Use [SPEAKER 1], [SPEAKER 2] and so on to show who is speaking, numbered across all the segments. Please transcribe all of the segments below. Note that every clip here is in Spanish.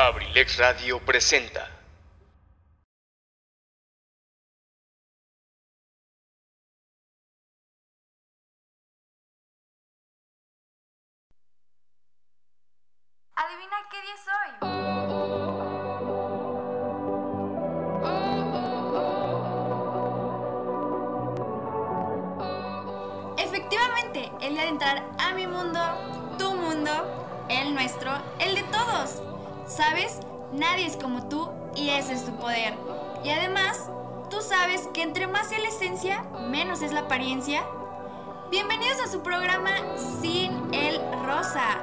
[SPEAKER 1] Abrilex Radio presenta.
[SPEAKER 2] Adivina qué día soy. Efectivamente, el de entrar a mi mundo, tu mundo, el nuestro, el de todos. ¿Sabes? Nadie es como tú y ese es tu poder. Y además, tú sabes que entre más es la esencia, menos es la apariencia. Bienvenidos a su programa Sin el Rosa,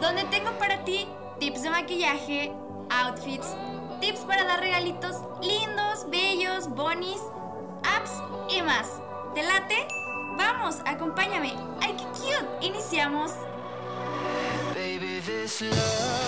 [SPEAKER 2] donde tengo para ti tips de maquillaje, outfits, tips para dar regalitos lindos, bellos, bonis, apps y más. ¿Te late? Vamos, acompáñame. ¡Ay, qué cute! Iniciamos.
[SPEAKER 3] Baby, this love,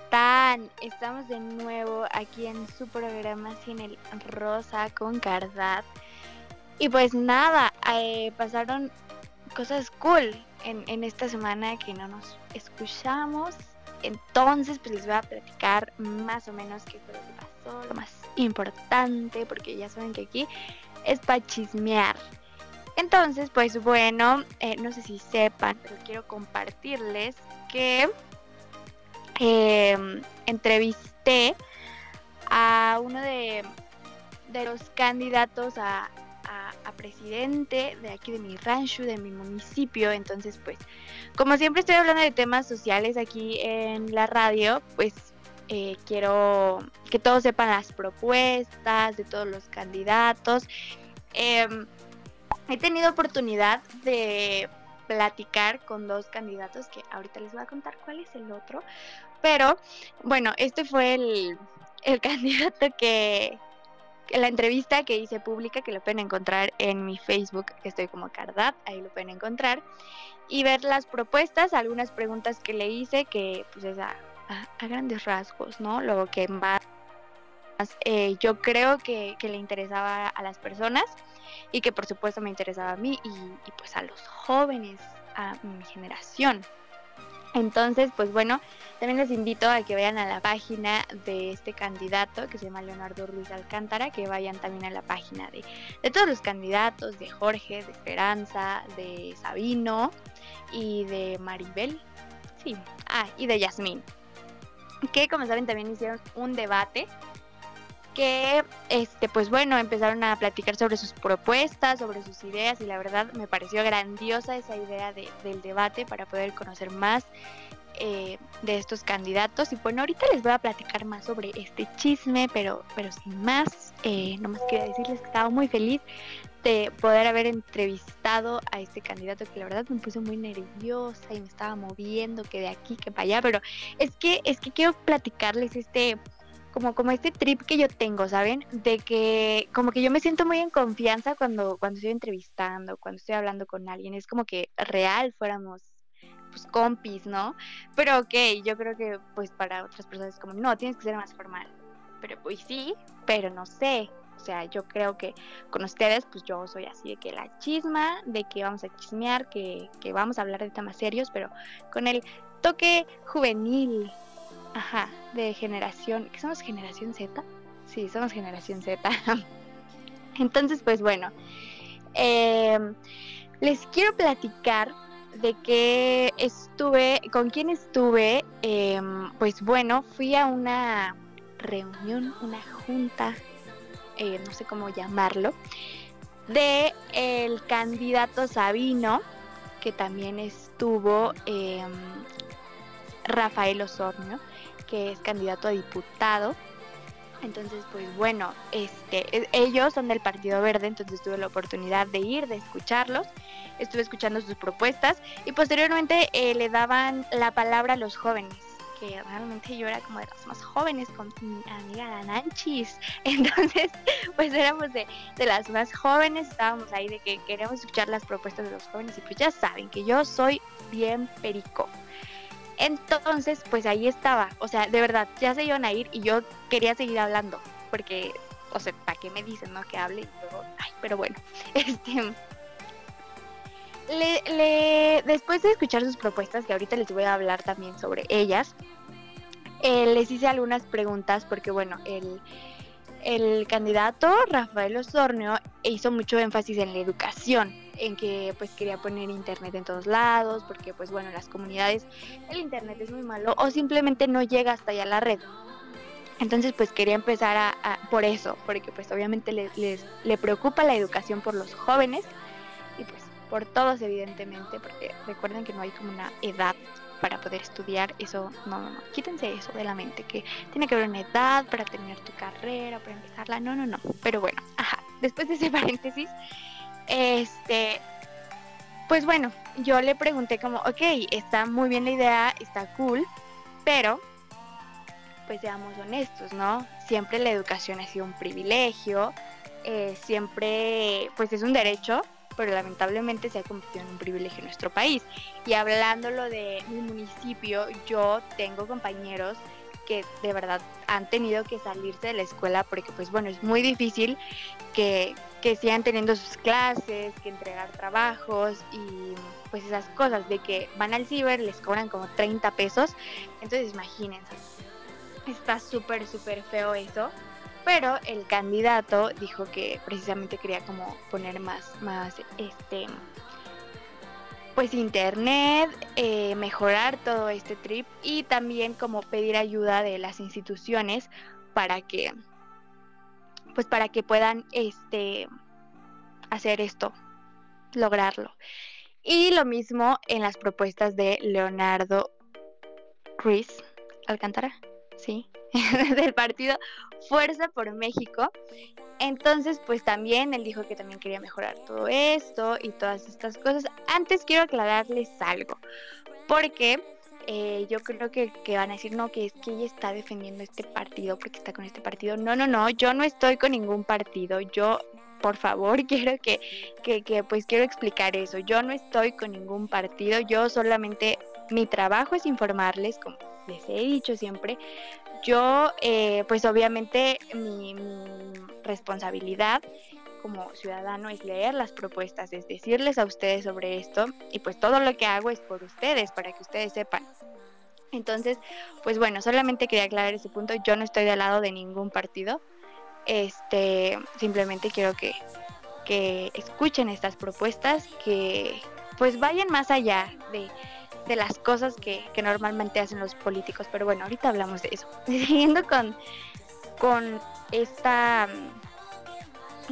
[SPEAKER 4] Estamos de nuevo aquí en su programa Sin el Rosa con Cardat. Y pues nada, eh, pasaron cosas cool en, en esta semana que no nos escuchamos. Entonces, pues les voy a platicar más o menos qué fue lo que pasó, lo más importante, porque ya saben que aquí es para chismear. Entonces, pues bueno, eh, no sé si sepan, pero quiero compartirles que eh, entrevisté a uno de, de los candidatos a, a, presidente de aquí de mi rancho, de mi municipio. Entonces, pues, como siempre estoy hablando de temas sociales aquí en la radio, pues eh, quiero que todos sepan las propuestas de todos los candidatos. Eh, he tenido oportunidad de platicar con dos candidatos que ahorita les voy a contar cuál es el otro. Pero bueno, este fue el, el candidato que, la entrevista que hice pública, que lo pueden encontrar en mi Facebook, que estoy como Cardat, ahí lo pueden encontrar. Y ver las propuestas, algunas preguntas que le hice, que pues es a, grandes rasgos, ¿no? Lo que más eh, yo creo que, que, le interesaba a las personas y que por supuesto me interesaba a mí y, y pues a los jóvenes, a mi generación. Entonces, pues bueno, también les invito a que vayan a la página de este candidato que se llama Leonardo Ruiz Alcántara, que vayan también a la página de, de todos los candidatos, de Jorge, de Esperanza, de Sabino y de Maribel. Sí, ah, y de Yasmín. Que como saben también hicieron un debate que este pues bueno empezaron a platicar sobre sus propuestas sobre sus ideas y la verdad me pareció grandiosa esa idea de, del debate para poder conocer más eh, de estos candidatos. Y bueno ahorita les voy a platicar más sobre este chisme pero pero sin más eh, nomás quería decirles que estaba muy feliz de poder haber entrevistado a este candidato que la verdad me puse muy nerviosa y me estaba moviendo que de aquí que para allá pero es que es que quiero platicarles este como, como este trip que yo tengo, ¿saben? De que como que yo me siento muy en confianza cuando, cuando estoy entrevistando, cuando estoy hablando con alguien. Es como que real fuéramos pues compis, ¿no? Pero ok, yo creo que pues para otras personas es como, no, tienes que ser más formal. Pero pues sí, pero no sé. O sea, yo creo que con ustedes, pues yo soy así de que la chisma, de que vamos a chismear, que, que vamos a hablar de temas serios, pero con el toque juvenil, Ajá, de generación, ¿qué somos generación Z? Sí, somos generación Z. Entonces, pues bueno, eh, les quiero platicar de que estuve, con quién estuve, eh, pues bueno, fui a una reunión, una junta, eh, no sé cómo llamarlo, de el candidato Sabino, que también estuvo eh, Rafael Osornio que es candidato a diputado. Entonces, pues bueno, este, ellos son del Partido Verde, entonces tuve la oportunidad de ir, de escucharlos, estuve escuchando sus propuestas y posteriormente eh, le daban la palabra a los jóvenes porque realmente yo era como de las más jóvenes con mi amiga la Nanchis. Entonces, pues éramos de, de las más jóvenes, estábamos ahí de que queremos escuchar las propuestas de los jóvenes y pues ya saben que yo soy bien perico. Entonces, pues ahí estaba, o sea, de verdad, ya se iban a ir y yo quería seguir hablando, porque, o sea, ¿para qué me dicen, no? Que hable ay, pero bueno, este... Le, le, después de escuchar sus propuestas, que ahorita les voy a hablar también sobre ellas, eh, les hice algunas preguntas porque, bueno, el, el candidato Rafael Osornio hizo mucho énfasis en la educación, en que pues quería poner internet en todos lados, porque pues bueno, en las comunidades el internet es muy malo o simplemente no llega hasta allá la red. Entonces pues quería empezar a, a por eso, porque pues obviamente les, les, le preocupa la educación por los jóvenes y pues por todos evidentemente, porque recuerden que no hay como una edad para poder estudiar, eso no, no, no, quítense eso de la mente, que tiene que haber una edad para terminar tu carrera, para empezarla, no, no, no, pero bueno, ajá, después de ese paréntesis, este, pues bueno, yo le pregunté como, ok, está muy bien la idea, está cool, pero pues seamos honestos, ¿no? Siempre la educación ha sido un privilegio, eh, siempre pues es un derecho, pero lamentablemente se ha convertido en un privilegio en nuestro país. Y hablándolo de mi municipio, yo tengo compañeros que de verdad han tenido que salirse de la escuela porque pues bueno, es muy difícil que, que sigan teniendo sus clases, que entregar trabajos y pues esas cosas de que van al ciber, les cobran como 30 pesos. Entonces imagínense, está súper, súper feo eso pero el candidato dijo que precisamente quería como poner más, más este pues internet, eh, mejorar todo este trip y también como pedir ayuda de las instituciones para que pues para que puedan este hacer esto, lograrlo. Y lo mismo en las propuestas de Leonardo Ruiz Alcántara, sí, del partido Fuerza por México. Entonces, pues también él dijo que también quería mejorar todo esto y todas estas cosas. Antes quiero aclararles algo, porque eh, yo creo que, van a decir, no, que es que ella está defendiendo este partido porque está con este partido. No, no, no, yo no estoy con ningún partido. Yo, por favor, quiero que, que pues quiero explicar eso. Yo no estoy con ningún partido. Yo solamente, mi trabajo es informarles, como les he dicho siempre, yo, eh, pues obviamente mi, responsabilidad como ciudadano es leer las propuestas, es decirles a ustedes sobre esto y pues todo lo que hago es por ustedes, para que ustedes sepan. Entonces, pues bueno, solamente quería aclarar ese punto, yo no estoy del lado de ningún partido, este, simplemente quiero que, que escuchen estas propuestas, que pues vayan más allá de de las cosas que, que, normalmente hacen los políticos. Pero bueno, ahorita hablamos de eso. Siguiendo con, con esta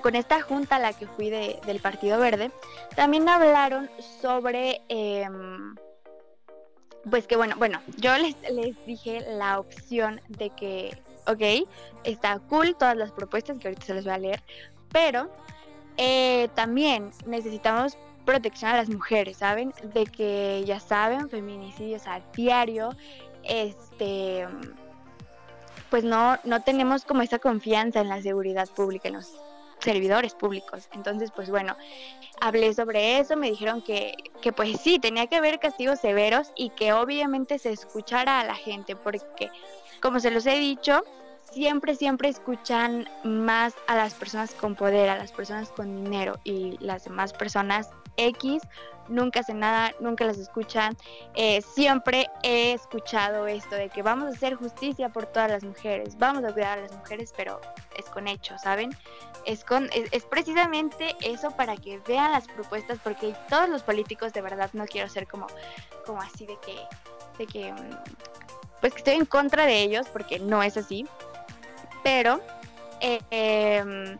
[SPEAKER 4] con esta junta a la que fui de, del Partido Verde, también hablaron sobre eh, pues que bueno, bueno, yo les, les dije la opción de que, ok, está cool todas las propuestas que ahorita se les voy a leer, pero eh, también necesitamos protección a las mujeres, ¿saben? De que ya saben, feminicidios a diario, este pues no, no tenemos como esa confianza en la seguridad pública, en los servidores públicos. Entonces, pues bueno, hablé sobre eso, me dijeron que, que pues sí, tenía que haber castigos severos y que obviamente se escuchara a la gente, porque como se los he dicho, siempre, siempre escuchan más a las personas con poder, a las personas con dinero y las demás personas X, nunca hacen nada, nunca las escuchan. Eh, siempre he escuchado esto de que vamos a hacer justicia por todas las mujeres, vamos a cuidar a las mujeres, pero es con hechos, ¿saben? Es, con, es, precisamente eso para que vean las propuestas, porque todos los políticos de verdad no quiero ser como, como así de que, de que, mm, pues que estoy en contra de ellos, porque no es así, pero... Eh, eh,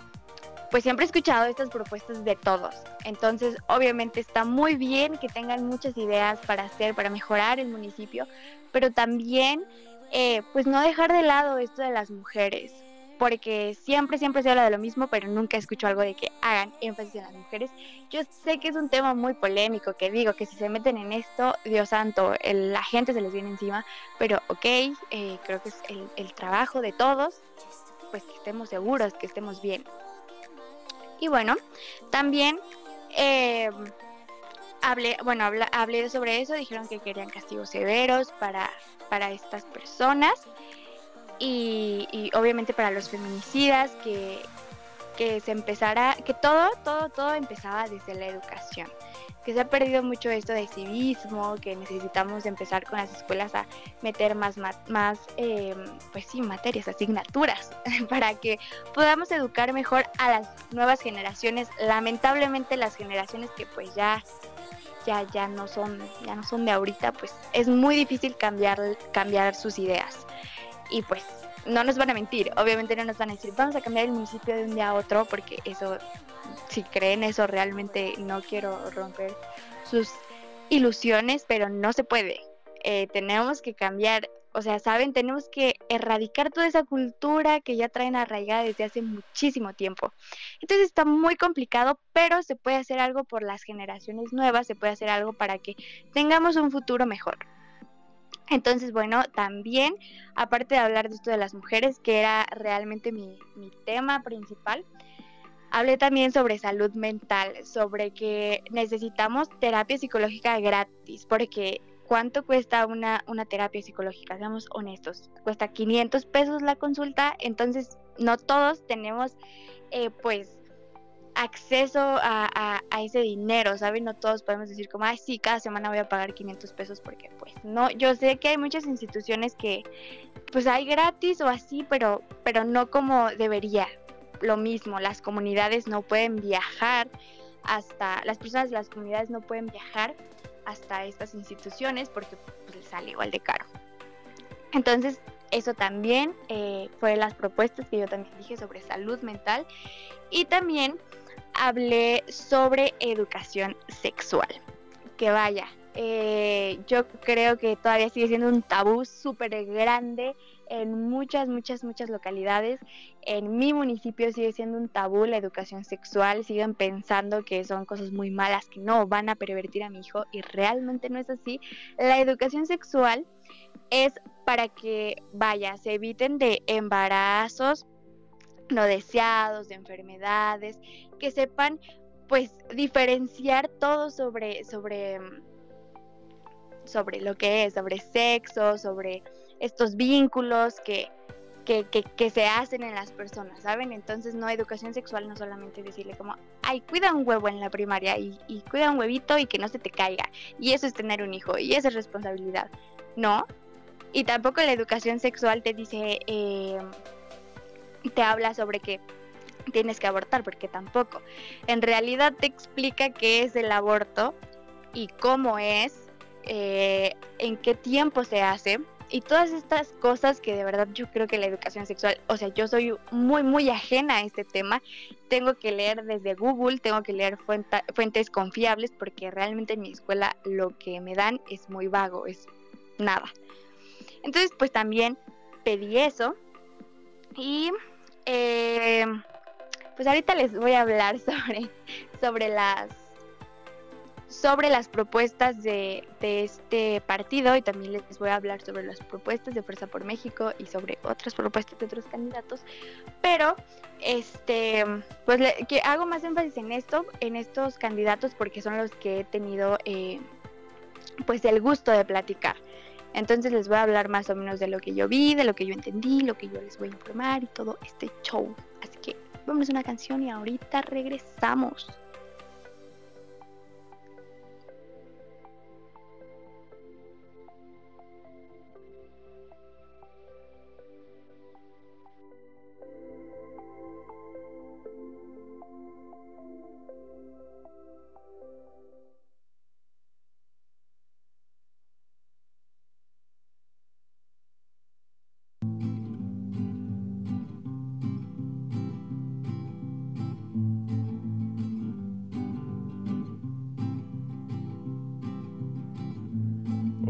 [SPEAKER 4] pues siempre he escuchado estas propuestas de todos. Entonces, obviamente está muy bien que tengan muchas ideas para hacer, para mejorar el municipio, pero también, eh, pues no dejar de lado esto de las mujeres. porque siempre, siempre se habla de lo mismo, pero nunca escucho algo de que hagan énfasis en las mujeres. Yo sé que es un tema muy polémico, que digo que si se meten en esto, Dios santo, la gente se les viene encima, pero ok, eh, creo que es el, trabajo de todos, pues que estemos seguros, que estemos bien. Y bueno, también eh, hablé, bueno, hablé sobre eso, dijeron que querían castigos severos para, para estas personas y, obviamente para los feminicidas que, que se empezara, que todo, todo, todo empezaba desde la educación que se ha perdido mucho esto de civismo, que necesitamos empezar con las escuelas a meter más, más, eh, pues sí, materias, asignaturas, para que podamos educar mejor a las nuevas generaciones. Lamentablemente las generaciones que pues ya, ya, ya no son, ya no son de ahorita, pues es muy difícil cambiar, cambiar sus ideas y pues no nos van a mentir, obviamente no nos van a decir, vamos a cambiar el municipio de un día a otro, porque eso, si creen eso, realmente no quiero romper sus ilusiones, pero no se puede. Eh, tenemos que cambiar, o sea, saben, tenemos que erradicar toda esa cultura que ya traen arraigada desde hace muchísimo tiempo. Entonces está muy complicado, pero se puede hacer algo por las generaciones nuevas, se puede hacer algo para que tengamos un futuro mejor. Entonces, bueno, también, aparte de hablar de esto de las mujeres, que era realmente mi, tema principal, hablé también sobre salud mental, sobre que necesitamos terapia psicológica gratis, porque ¿cuánto cuesta una, una terapia psicológica? Seamos honestos, cuesta 500 pesos la consulta, entonces no todos tenemos, eh, pues, acceso a, ese dinero, ¿saben? No todos podemos decir como, ay, sí, cada semana voy a pagar 500 pesos porque pues no, yo sé que hay muchas instituciones que pues hay gratis o así, pero, pero no como debería. Lo mismo, las comunidades no pueden viajar hasta, las personas de las comunidades no pueden viajar hasta estas instituciones porque pues, les sale igual de caro. Entonces, eso también eh, fue las propuestas que yo también dije sobre salud mental y también hablé sobre educación sexual. Que vaya, eh, yo creo que todavía sigue siendo un tabú súper grande en muchas, muchas, muchas localidades. En mi municipio sigue siendo un tabú la educación sexual. Siguen pensando que son cosas muy malas, que no van a pervertir a mi hijo y realmente no es así. La educación sexual es para que, vaya, se eviten de embarazos no deseados, de enfermedades, que sepan pues diferenciar todo sobre, sobre, sobre lo que es, sobre sexo, sobre estos vínculos que, que, se hacen en las personas, ¿saben? Entonces no educación sexual no solamente decirle como, ay, cuida un huevo en la primaria y, y cuida un huevito y que no se te caiga. Y eso es tener un hijo y eso es responsabilidad. No. Y tampoco la educación sexual te dice... Eh, te habla sobre que tienes que abortar, porque tampoco. En realidad te explica qué es el aborto y cómo es, eh, en qué tiempo se hace y todas estas cosas que de verdad yo creo que la educación sexual, o sea, yo soy muy, muy ajena a este tema, tengo que leer desde Google, tengo que leer fuentes confiables porque realmente en mi escuela lo que me dan es muy vago, es nada. Entonces, pues también pedí eso y eh, pues ahorita les voy a hablar sobre, sobre las sobre las propuestas de, de, este partido y también les voy a hablar sobre las propuestas de Fuerza por México y sobre otras propuestas de otros candidatos. Pero, este, pues que hago más énfasis en esto, en estos candidatos porque son los que he tenido, eh, pues el gusto de platicar. Entonces les voy a hablar más o menos de lo que yo vi, de lo que yo entendí, lo que yo les voy a informar y todo este show. Así que vamos a una canción y ahorita regresamos.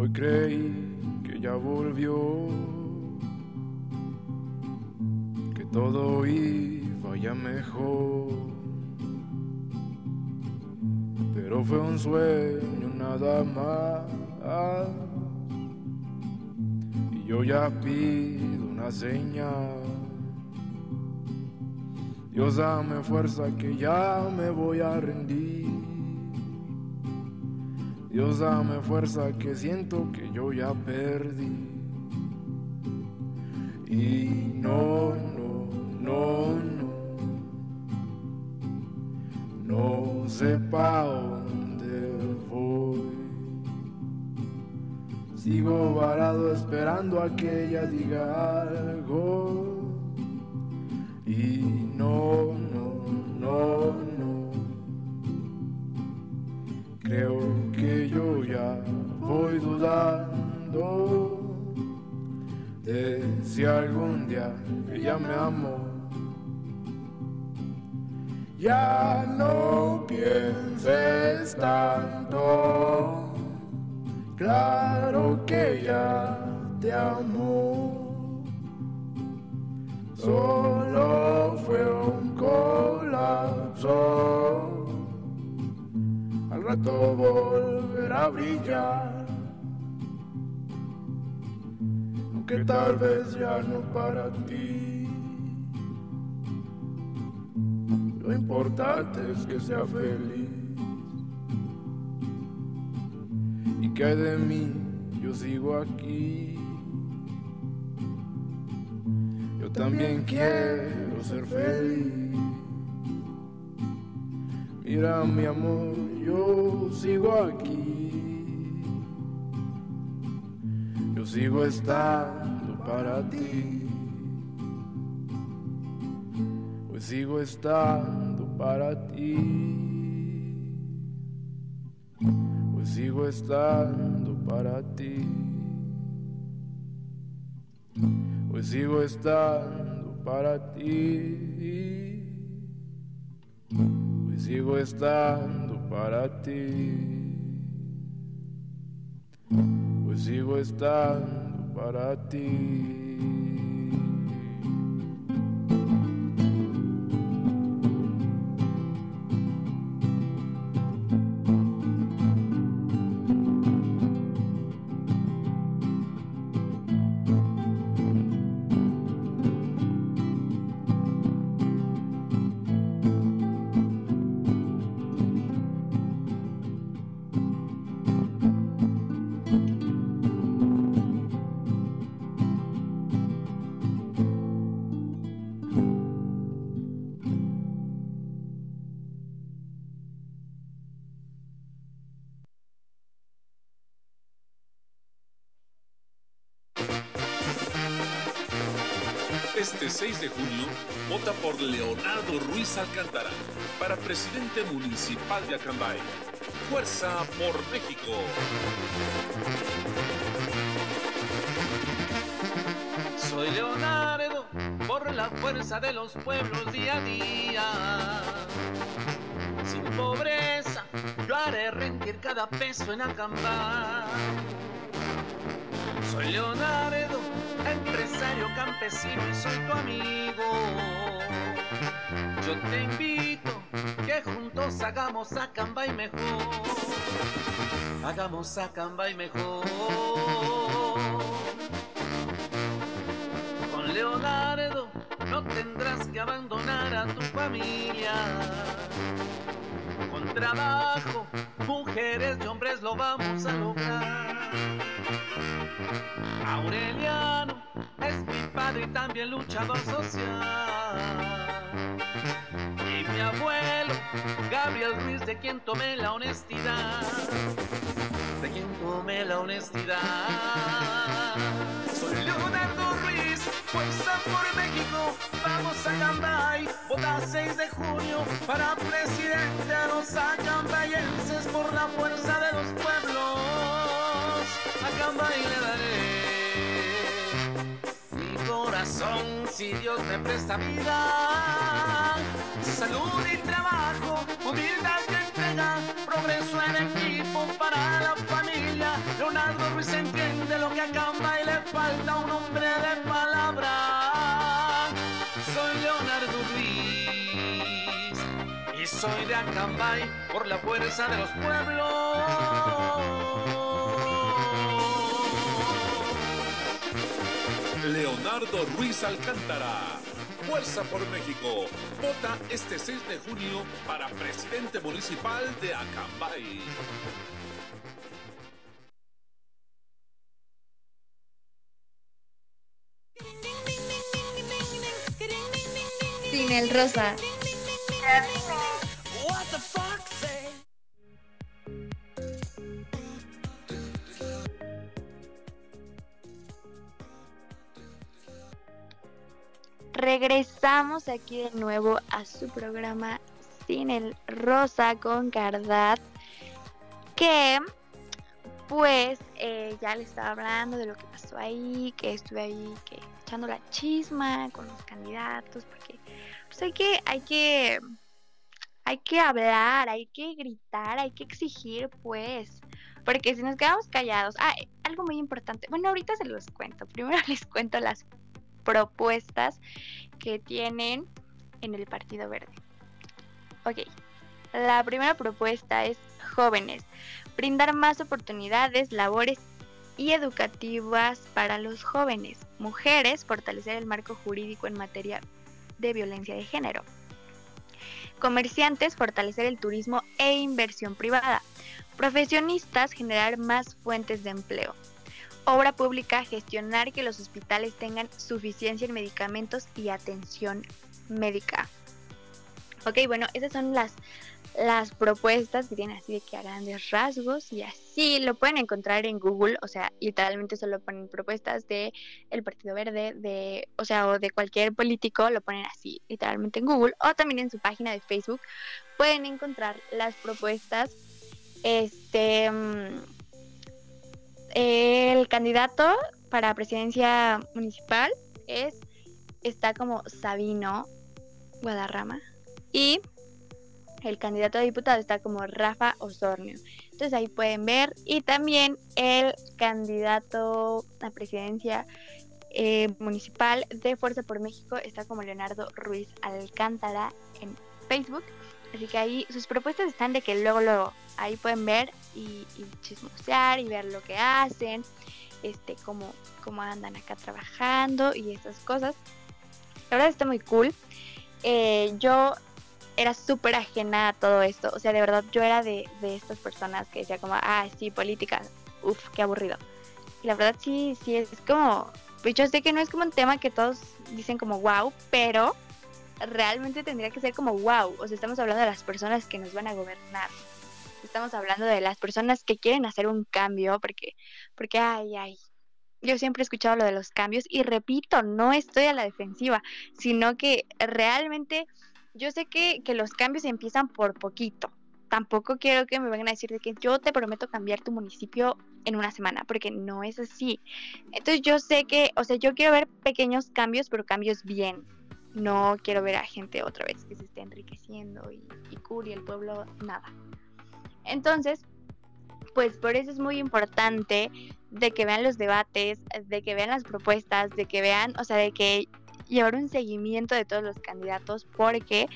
[SPEAKER 5] Creí que ya volvió, que todo iba ya mejor. Pero fue un sueño nada más. Y yo ya pido una señal. Dios dame fuerza que ya me voy a rendir. Dios dame fuerza que siento que yo ya perdí. Y no, no, no, no. No sé pa' dónde voy. Sigo varado esperando a que ella diga algo. Y no, no, no, no. Creo que yo ya voy dudando de si algún día ella me amó. Ya no pienses tanto, claro que ya te amo. Solo fue un colapso. Rato volverá a brillar. Aunque tal vez ya no para ti. Lo importante es que sea feliz. Y que de mí yo sigo aquí. Yo también quiero ser feliz. Mira mi amor, yo sigo aquí. Yo sigo estando para ti. Hoy sigo estando para ti. Hoy sigo estando para ti. Hoy sigo estando para ti. Sigo estando para ti. Hoy sigo estando para ti.
[SPEAKER 6] Alcántara para presidente municipal de Acambay. Fuerza por México.
[SPEAKER 7] Soy Leonardo, por la fuerza de los pueblos día a día. Sin pobreza, yo haré rendir cada peso en Acambay. Soy Leonardo, empresario campesino y soy tu amigo. Yo te invito que juntos hagamos a Cambay mejor. Hagamos a Cambay mejor. Con Leonardo no tendrás que abandonar a tu familia. Con trabajo, mujeres y hombres lo vamos a lograr. Aureliano es mi padre y también luchador social. Gabriel Ruiz, de quien tomé la honestidad. De quien tomé la honestidad. Soy Leonardo Ruiz, fuerza por México. Vamos a Cambay, vota 6 de junio para presidente a los acambayenses por la fuerza de los pueblos. A Cambay le daré mi corazón si Dios me presta vida salud y trabajo, humildad que entrega, progreso en equipo para la familia. Leonardo Ruiz entiende lo que acaba y le falta un hombre de palabra. Soy Leonardo Ruiz y soy de Acambay por la fuerza de los pueblos.
[SPEAKER 6] Leonardo Ruiz Alcántara Fuerza por México. Vota este 6 de junio para presidente municipal de Acambay.
[SPEAKER 2] Sin el rosa.
[SPEAKER 4] Regresamos aquí de nuevo a su programa Sin el Rosa con Cardat. Que pues eh, ya le estaba hablando de lo que pasó ahí, que estuve ahí que echando la chisma con los candidatos, porque pues hay que, hay que, hay que hablar, hay que gritar, hay que exigir, pues, porque si nos quedamos callados, ah, algo muy importante, bueno, ahorita se los cuento, primero les cuento las propuestas que tienen en el Partido Verde. Ok, la primera propuesta es jóvenes, brindar más oportunidades, labores y educativas para los jóvenes, mujeres, fortalecer el marco jurídico en materia de violencia de género. Comerciantes, fortalecer el turismo e inversión privada. Profesionistas, generar más fuentes de empleo. Obra pública, gestionar que los hospitales tengan suficiencia en medicamentos y atención médica. Ok, bueno, esas son las, las propuestas que así de que a grandes rasgos y así lo pueden encontrar en Google, o sea, literalmente solo ponen propuestas de el Partido Verde, de, o sea, o de cualquier político, lo ponen así, literalmente en Google, o también en su página de Facebook pueden encontrar las propuestas. Este, mm, el candidato para presidencia municipal es está como Sabino Guadarrama y el candidato a diputado está como Rafa Osornio. Entonces ahí pueden ver. Y también el candidato a presidencia eh, municipal de Fuerza por México está como Leonardo Ruiz Alcántara en Facebook. Así que ahí sus propuestas están de que luego, luego ahí pueden ver y, y chismosear y ver lo que hacen, este, cómo, cómo andan acá trabajando y esas cosas. La verdad está muy cool. Eh, yo era súper ajena a todo esto. O sea, de verdad, yo era de, de estas personas que decía como, ah, sí, política, uff, qué aburrido. Y la verdad sí, sí, es como, pues yo sé que no es como un tema que todos dicen como wow, pero realmente tendría que ser como wow. O sea, estamos hablando de las personas que nos van a gobernar. Estamos hablando de las personas que quieren hacer un cambio, porque, porque, ay, ay. Yo siempre he escuchado lo de los cambios y repito, no estoy a la defensiva, sino que realmente yo sé que, que los cambios empiezan por poquito. Tampoco quiero que me vengan a decir de que yo te prometo cambiar tu municipio en una semana, porque no es así. Entonces yo sé que, o sea, yo quiero ver pequeños cambios, pero cambios bien. No quiero ver a gente otra vez que se esté enriqueciendo y, y y el pueblo nada. Entonces, pues por eso es muy importante de que vean los debates, de que vean las propuestas, de que vean, o sea, de que llevar un seguimiento de todos los candidatos porque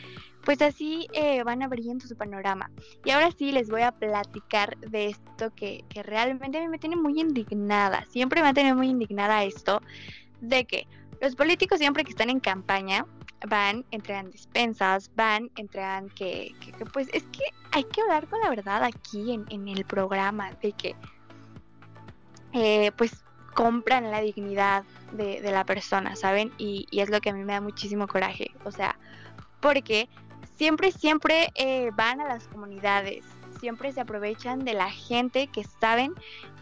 [SPEAKER 4] pues así eh, van abriendo su panorama. Y ahora sí les voy a platicar de esto que, que realmente a mí me tiene muy indignada. Siempre me ha tenido muy indignada esto de que los políticos siempre que están en campaña van, entregan despensas, van, entregan que, que, que, pues es que hay que hablar con la verdad aquí en, en el programa de que eh, pues compran la dignidad de, de la persona, ¿saben? Y, y, es lo que a mí me da muchísimo coraje, o sea, porque siempre, siempre eh, van a las comunidades, siempre se aprovechan de la gente que saben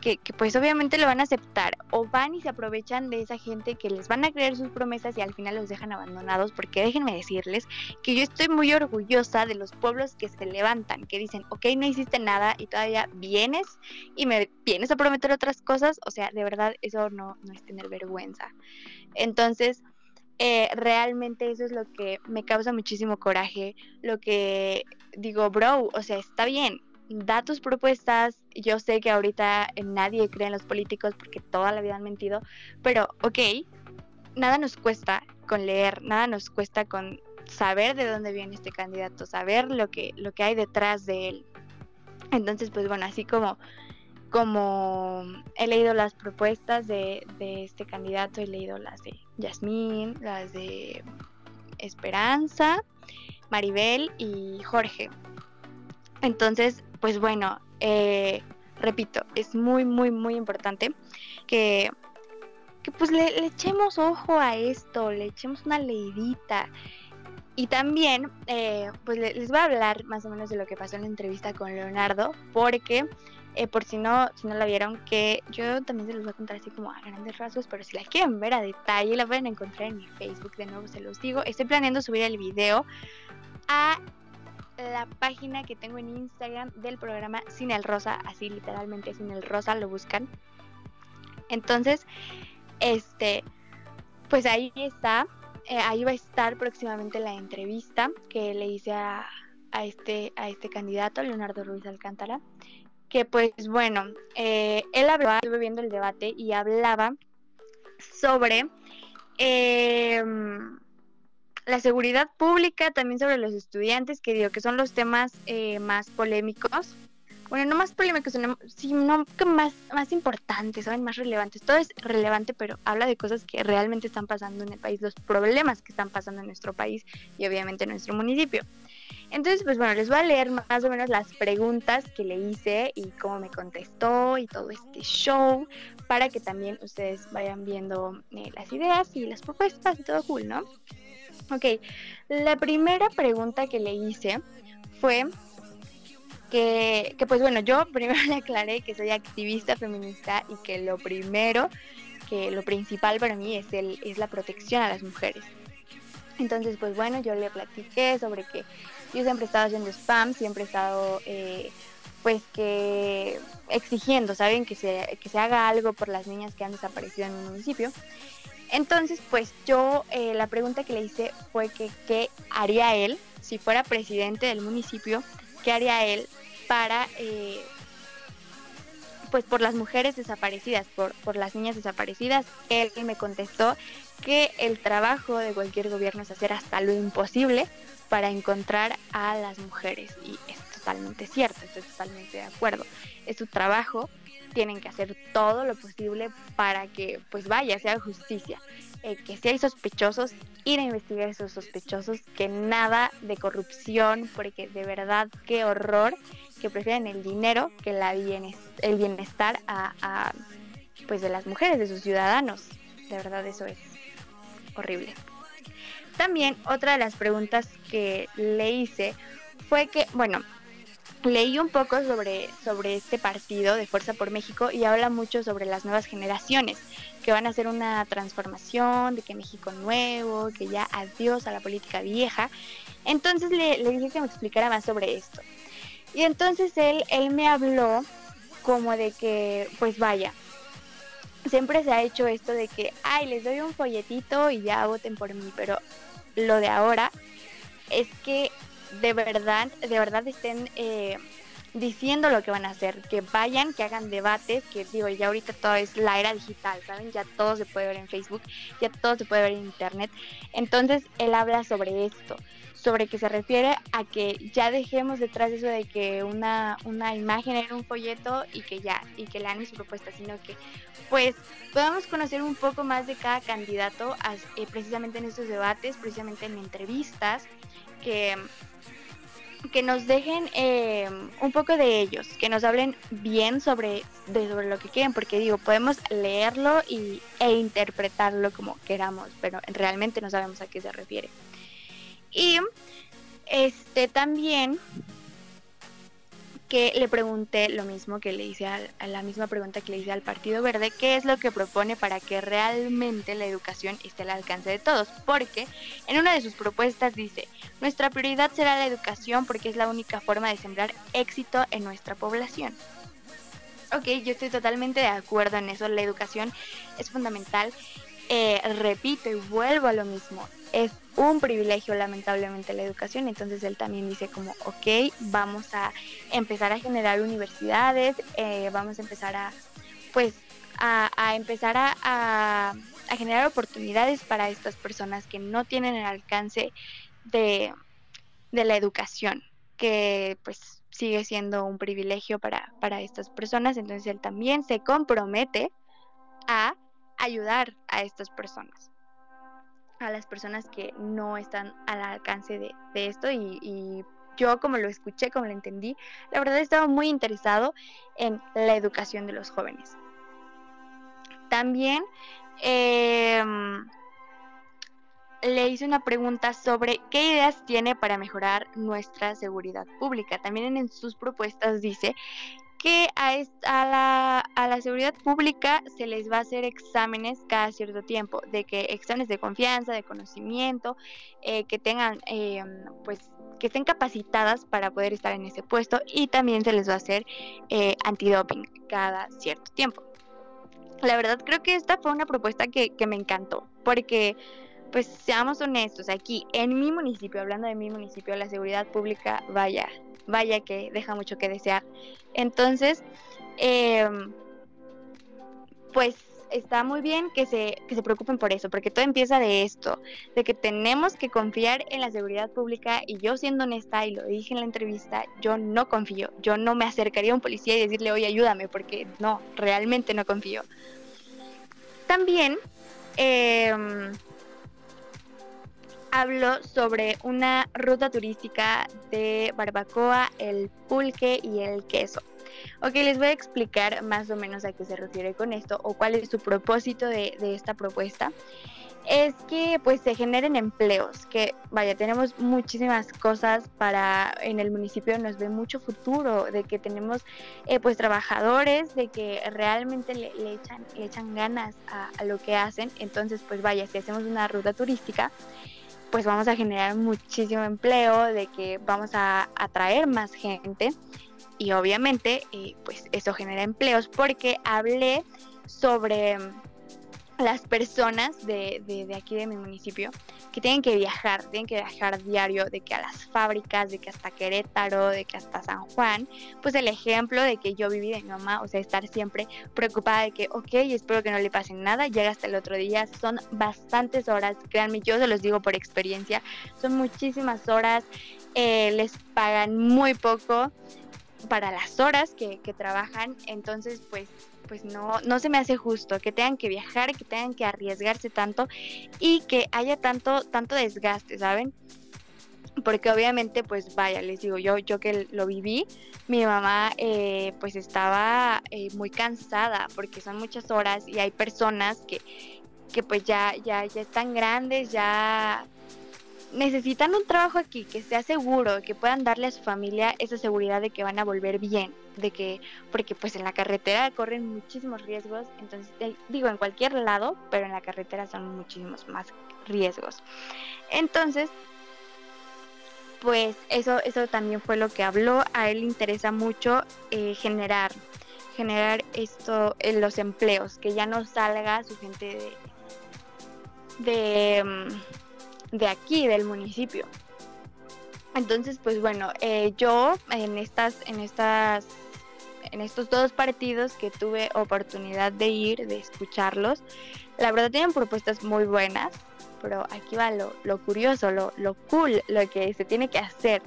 [SPEAKER 4] que, pues obviamente lo van a aceptar o van y se aprovechan de esa gente que les van a creer sus promesas y al final los dejan abandonados porque déjenme decirles que yo estoy muy orgullosa de los pueblos que se levantan, que dicen, ok, no hiciste nada y todavía vienes y me vienes a prometer otras cosas, o sea, de verdad eso no, no es tener vergüenza. Entonces, eh, realmente eso es lo que me causa muchísimo coraje, lo que digo, bro, o sea, está bien, da tus propuestas. Yo sé que ahorita nadie cree en los políticos porque toda la vida han mentido, pero ok, nada nos cuesta con leer, nada nos cuesta con saber de dónde viene este candidato, saber lo que, lo que hay detrás de él. Entonces, pues bueno, así como, como he leído las propuestas de, de este candidato, he leído las de Yasmín, las de Esperanza, Maribel y Jorge. Entonces, pues bueno, eh, repito, es muy, muy, muy importante que, que pues le, echemos ojo a esto, le echemos una leidita. Y también, eh, pues le- les voy a hablar más o menos de lo que pasó en la entrevista con Leonardo, porque eh, por si no, si no la vieron, que yo también se los voy a contar así como a grandes rasgos, pero si la quieren ver a detalle, la pueden encontrar en mi Facebook, de nuevo se los digo. Estoy planeando subir el video a la página que tengo en Instagram del programa Sin el Rosa, así literalmente Sin el Rosa lo buscan. Entonces, este, pues ahí está, eh, ahí va a estar próximamente la entrevista que le hice a, a este, a este candidato, Leonardo Ruiz Alcántara, que pues bueno, eh, él hablaba, estuve viendo el debate y hablaba sobre em, la seguridad pública, también sobre los estudiantes, que digo que son los temas eh, más polémicos. Bueno, no más polémicos, sino, que más, más importantes, ¿saben? Más relevantes. Todo es relevante, pero habla de cosas que realmente están pasando en el país, los problemas que están pasando en nuestro país y obviamente en nuestro municipio. Entonces, pues bueno, les voy a leer más o menos las preguntas que le hice y cómo me contestó y todo este show para que también ustedes vayan viendo eh, las ideas y las propuestas y todo cool, ¿no? Ok, la primera pregunta que le hice fue que, que, pues bueno, yo primero le aclaré que soy activista feminista y que lo primero, que lo principal para mí es, el, es la protección a las mujeres. Entonces, pues bueno, yo le platiqué sobre que yo siempre he estado haciendo spam, siempre he estado, eh, pues que exigiendo, ¿saben? Que se, que se haga algo por las niñas que han desaparecido en el municipio. Entonces, pues yo eh, la pregunta que le hice fue que qué haría él si fuera presidente del municipio, qué haría él para, eh, pues por las mujeres desaparecidas, por, por las niñas desaparecidas. Él me contestó que el trabajo de cualquier gobierno es hacer hasta lo imposible para encontrar a las mujeres. Y es totalmente cierto, estoy totalmente de acuerdo. Es su trabajo, tienen que hacer todo lo posible para que, pues vaya, sea justicia. Eh, que si hay sospechosos, ir a investigar a esos sospechosos, que nada de corrupción, porque de verdad, qué horror, que prefieren el dinero que la el bienestar a, pues de las mujeres, de sus ciudadanos. De verdad, eso es horrible. También otra de las preguntas que le hice fue que, bueno, leí un poco sobre, sobre este partido de Fuerza por México y habla mucho sobre las nuevas generaciones, que van a hacer una transformación, de que México nuevo, que ya adiós a la política vieja. Entonces le, le dije que me explicara más sobre esto. Y entonces él, él me habló como de que, pues vaya, siempre se ha hecho esto de que, ay, les doy un folletito y ya voten por mí, pero lo de ahora es que de verdad, de verdad estén eh, diciendo lo que van a hacer, que vayan, que hagan debates, que digo, ya ahorita todo es la era digital, ¿saben? Ya todo se puede ver en Facebook, ya todo se puede ver en Internet. Entonces, él habla sobre esto, sobre que se refiere a que ya dejemos detrás eso de que una, una imagen era un folleto y que ya, y que lean mis propuestas, sino que pues podamos conocer un poco más de cada candidato eh, precisamente en estos debates, precisamente en entrevistas, que que nos dejen eh, un poco de ellos, que nos hablen bien sobre, de, sobre lo que quieren, porque digo, podemos leerlo y, e interpretarlo como queramos, pero realmente no sabemos a qué se refiere. Y este también que le pregunté lo mismo que le hice a, la misma pregunta que le hice al Partido Verde, qué es lo que propone para que realmente la educación esté al alcance de todos, porque en una de sus propuestas dice, nuestra prioridad será la educación porque es la única forma de sembrar éxito en nuestra población. Ok, yo estoy totalmente de acuerdo en eso, la educación es fundamental. Eh, repito y vuelvo a lo mismo, es un privilegio lamentablemente la educación, entonces él también dice como, ok, vamos a empezar a generar universidades, eh, vamos a empezar a, pues, a, empezar a, a, a, generar oportunidades para estas personas que no tienen el alcance de, de la educación, que pues sigue siendo un privilegio para, para estas personas, entonces él también se compromete a ayudar a estas personas, a las personas que no están al alcance de, de esto y, yo como lo escuché, como lo entendí, la verdad estaba muy interesado en la educación de los jóvenes. También eh, le hice una pregunta sobre qué ideas tiene para mejorar nuestra seguridad pública. También en sus propuestas dice que a, la, seguridad pública se les va a hacer exámenes cada cierto tiempo, de que exámenes de confianza, de conocimiento, eh, que tengan, eh, pues, que estén capacitadas para poder estar en ese puesto y también se les va a hacer eh, antidoping cada cierto tiempo. La verdad creo que esta fue una propuesta que, que me encantó, porque pues seamos honestos, aquí en mi municipio, hablando de mi municipio, la seguridad pública, vaya, vaya que deja mucho que desear. Entonces, eh, pues está muy bien que se, que se preocupen por eso, porque todo empieza de esto, de que tenemos que confiar en la seguridad pública y yo siendo honesta, y lo dije en la entrevista, yo no confío, yo no me acercaría a un policía y decirle, oye, ayúdame, porque no, realmente no confío. También... Eh, hablo sobre una ruta turística de barbacoa, el pulque y el queso. Ok, les voy a explicar más o menos a qué se refiere con esto o cuál es su propósito de, de esta propuesta. Es que pues se generen empleos, que vaya, tenemos muchísimas cosas para, en el municipio nos ve mucho futuro, de que tenemos eh, pues trabajadores, de que realmente le, le echan, le echan ganas a, a lo que hacen, entonces pues vaya, si hacemos una ruta turística, pues vamos a generar muchísimo empleo, de que vamos a atraer más gente. Y obviamente eh, pues eso genera empleos porque hablé sobre las personas de, de, aquí de mi municipio que tienen que viajar, tienen que viajar diario, de que a las fábricas, de que hasta Querétaro, de que hasta San Juan, pues el ejemplo de que yo viví de mi mamá, o sea, estar siempre preocupada de que, ok, espero que no le pase nada, llega hasta el otro día, son bastantes horas, créanme, yo se los digo por experiencia, son muchísimas horas, eh, les pagan muy poco para las horas que trabajan, entonces pues pues no, no se me hace justo que tengan que viajar, que tengan que arriesgarse tanto y que haya tanto, tanto desgaste, ¿saben? Porque obviamente, pues vaya, les digo, yo, yo que lo viví, mi mamá eh, pues estaba eh, muy cansada porque son muchas horas y hay personas que, que pues ya, ya, ya están grandes, ya necesitan un trabajo aquí que sea seguro, que puedan darle a su familia esa seguridad de que van a volver bien, de que, porque pues en la carretera corren muchísimos riesgos, entonces eh, digo en cualquier lado, pero en la carretera son muchísimos más riesgos. Entonces, pues eso, eso también fue lo que habló, a él le interesa mucho eh, generar, generar esto en los empleos, que ya no salga su gente de... de mm, de aquí, del municipio. Entonces, pues bueno, eh, yo en estas, en estas, en estos dos partidos que tuve oportunidad de ir, de escucharlos, la verdad tienen propuestas muy buenas, pero aquí va lo, lo curioso, lo, lo cool, lo que se tiene que hacer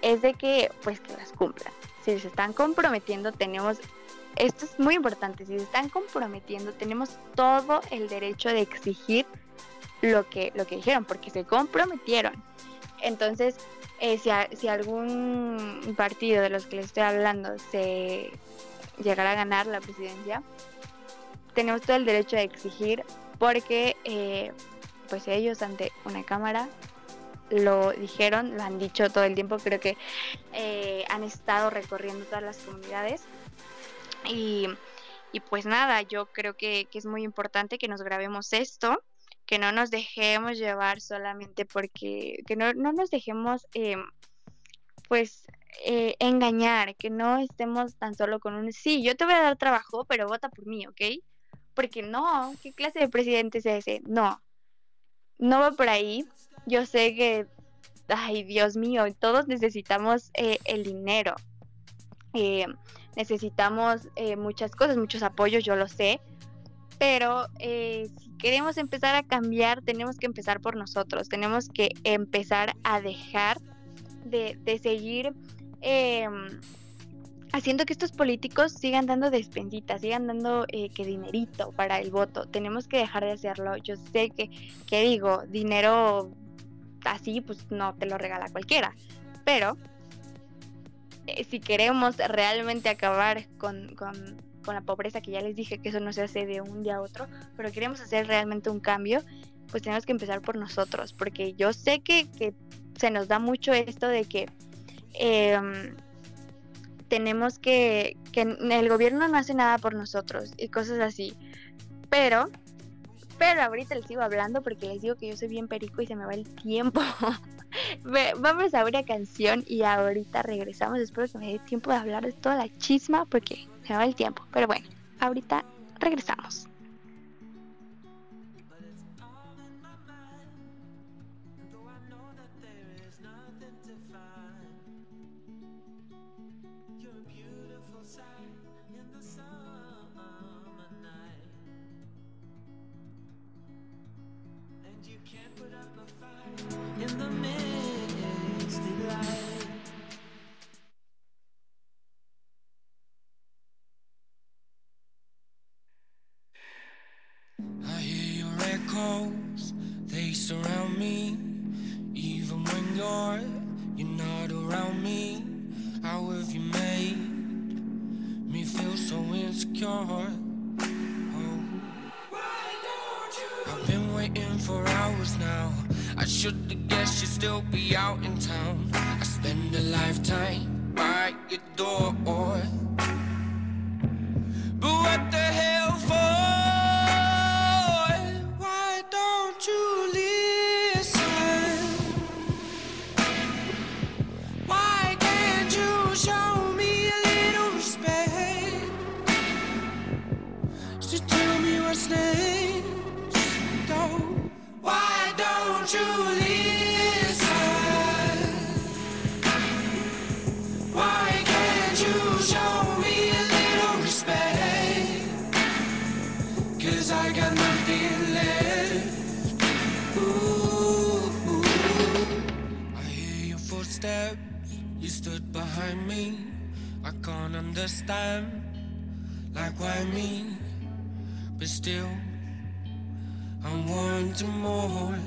[SPEAKER 4] es de que, pues que las cumplan. Si se están comprometiendo, tenemos esto es muy importante, si se están comprometiendo, tenemos todo el derecho de exigir lo que, lo que dijeron, porque se comprometieron. Entonces, eh, si, si, algún partido de los que les estoy hablando se llegara a ganar la presidencia, tenemos todo el derecho de exigir porque eh, pues ellos ante una cámara lo dijeron, lo han dicho todo el tiempo, creo que eh, han estado recorriendo todas las comunidades y, y pues nada, yo creo que, que, es muy importante que nos grabemos esto que no nos dejemos llevar solamente porque, que no, no nos dejemos, eh, pues, eh, engañar, que no estemos tan solo con un, sí, yo te voy a dar trabajo, pero vota por mí, ¿ok? Porque no, ¿qué clase de presidente es ese? No, no va por ahí. Yo sé que, ay, Dios mío, todos necesitamos eh, el dinero. necesitamos muchas cosas, muchos apoyos, yo lo sé, pero eh, si queremos empezar a cambiar, tenemos que empezar por nosotros, tenemos que empezar a dejar de, de seguir em, haciendo que estos políticos sigan dando despensitas, sigan dando eh, que dinerito para el voto. Tenemos que dejar de hacerlo. Yo sé que, que digo, dinero así, pues no te lo regala cualquiera. Pero eh, si queremos realmente acabar con, con, con, la pobreza, que ya les dije que eso no se hace de un día a otro, pero queremos hacer realmente un cambio, pues tenemos que empezar por nosotros. Porque yo sé que, que se nos da mucho esto de que... Eh, tenemos que, que el gobierno no hace nada por nosotros y cosas así. Pero, pero ahorita les sigo hablando porque les digo que yo soy bien perico y se me va el tiempo. Vamos a una canción y ahorita regresamos. Espero que me dé tiempo de hablar de toda la chisma porque se me va el tiempo. Pero bueno, ahorita regresamos.
[SPEAKER 3] Insecure? Oh. I've been waiting for hours now. I should've guessed you'd still be out in town. I spend a lifetime by your door. Oh. Understand, like why me? But still, I want more.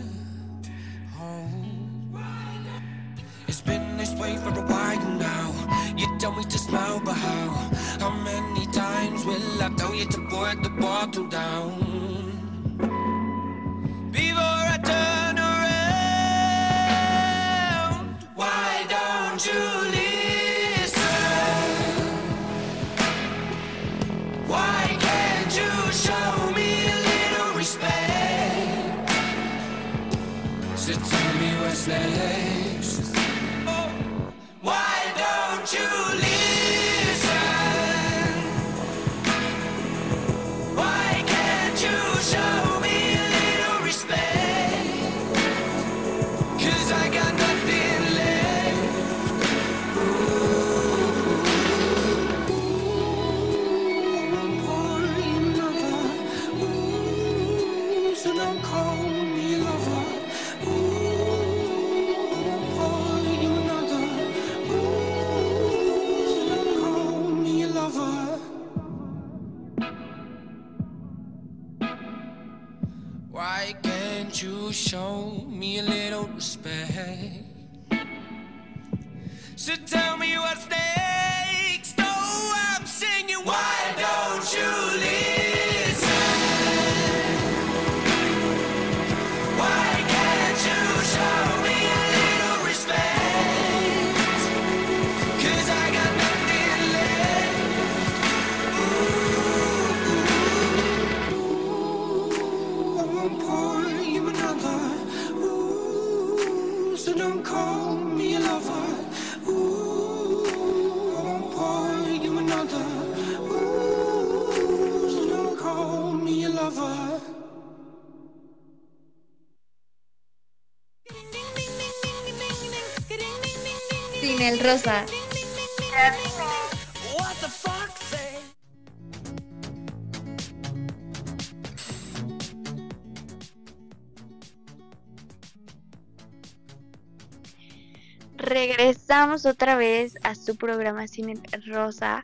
[SPEAKER 4] Otra vez a su programa Cine Rosa.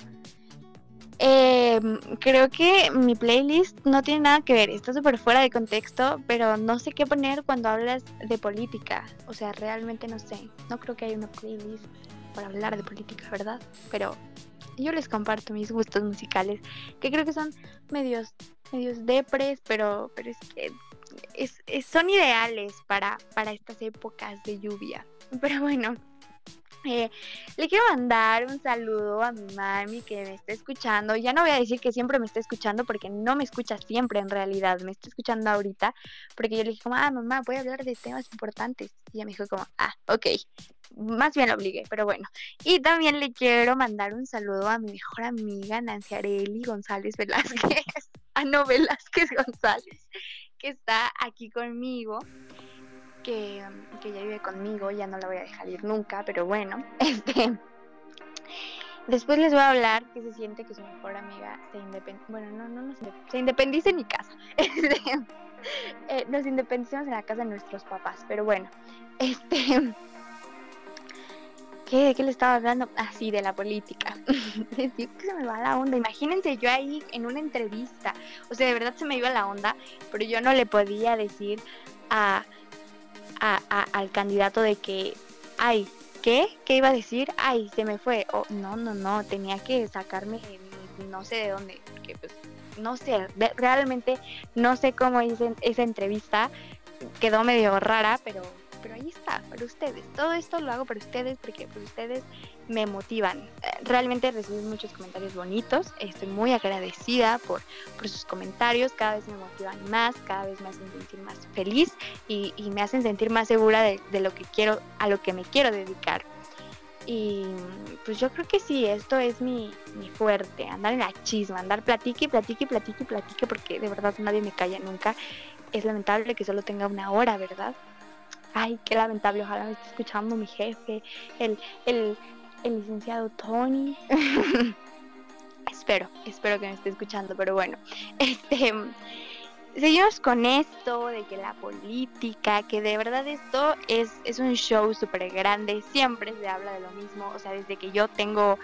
[SPEAKER 4] Em, creo que mi playlist no tiene nada que ver, está súper fuera de contexto, pero no sé qué poner cuando hablas de política. O sea, realmente no sé. No creo que haya una playlist para hablar de política, ¿verdad? Pero yo les comparto mis gustos musicales, que creo que son medios, medios depres, pero, pero es que son ideales para, para estas épocas de lluvia. Pero bueno, eh, le quiero mandar un saludo a mi mami que me está escuchando. Ya no voy a decir que siempre me está escuchando porque no me escucha siempre en realidad. Me está escuchando ahorita porque yo le dije como, ah, mamá, voy a hablar de temas importantes. Y ella me dijo como, ah, ok. Más bien lo obligué, pero bueno. Y también le quiero mandar un saludo a mi mejor amiga Nancy Areli González Velázquez. a no Velázquez González, que está aquí conmigo que, ya vive conmigo, ya no la voy a dejar ir nunca, pero bueno, este... Después les voy a hablar que se siente que su mejor amiga se independice. Bueno, no, no, no se, independice en mi casa. Este, eh, nos independizamos en la casa de nuestros papás. Pero bueno, este. ¿Qué? ¿De qué le estaba hablando? Así, ah, de la política. que se me va la onda. Imagínense yo ahí en una entrevista. O sea, de verdad se me iba la onda, pero yo no le podía decir a al candidato de que, ay, ¿qué? ¿Qué iba a decir? Ay, se me fue. O no, no, no, tenía que sacarme no sé de dónde, porque pues no sé, realmente no sé cómo hice esa entrevista, quedó medio rara, pero pero ahí está, para ustedes. Todo esto lo hago para ustedes porque pues, ustedes me motivan. Realmente recibí muchos comentarios bonitos, estoy muy agradecida por, por sus comentarios, cada vez me motivan más, cada vez me hacen sentir más feliz y, me hacen sentir más segura de, lo que quiero, a lo que me quiero dedicar. Y pues yo creo que sí, esto es mi, mi fuerte, andar en la chisma, andar platique, platique, platique, platique, porque de verdad nadie me calla nunca. Es lamentable que solo tenga una hora, ¿verdad? Ay, qué lamentable, ojalá me esté escuchando mi jefe, el, el, el licenciado Tony. espero, espero que me esté escuchando, pero bueno, este seguimos con esto de que la política, que de verdad esto es, es un show súper grande, siempre se habla de lo mismo, o sea, desde que yo tengo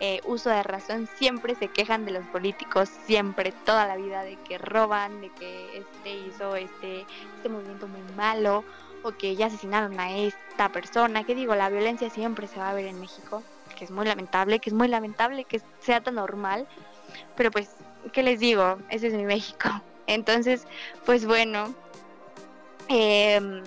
[SPEAKER 4] eh, uso de razón, siempre se quejan de los políticos, siempre, toda la vida, de que roban, de que este hizo este, este movimiento muy malo, o que ya asesinaron a esta persona, que digo, la violencia siempre se va a ver en México, que es muy lamentable, que es muy lamentable que sea tan normal, pero pues, ¿qué les digo? Ese es mi México. Entonces, pues bueno, em,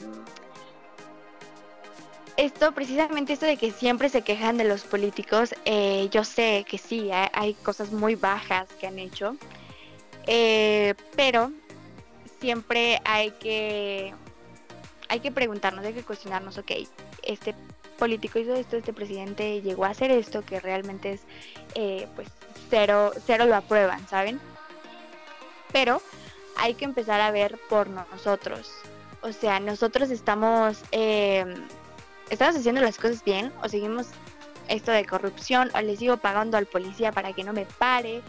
[SPEAKER 4] esto, precisamente esto de que siempre se quejan de los políticos, eh, yo sé que sí, hay, cosas muy bajas que han hecho, eh, pero siempre hay que hay que preguntarnos, hay que cuestionarnos, ok, este político hizo esto, este presidente llegó a hacer esto, que realmente es, eh, pues, cero, cero lo aprueban, ¿saben? Pero hay que empezar a ver por nosotros. O sea, nosotros estamos, em, estamos haciendo las cosas bien o seguimos esto de corrupción o le sigo pagando al policía para que no me pare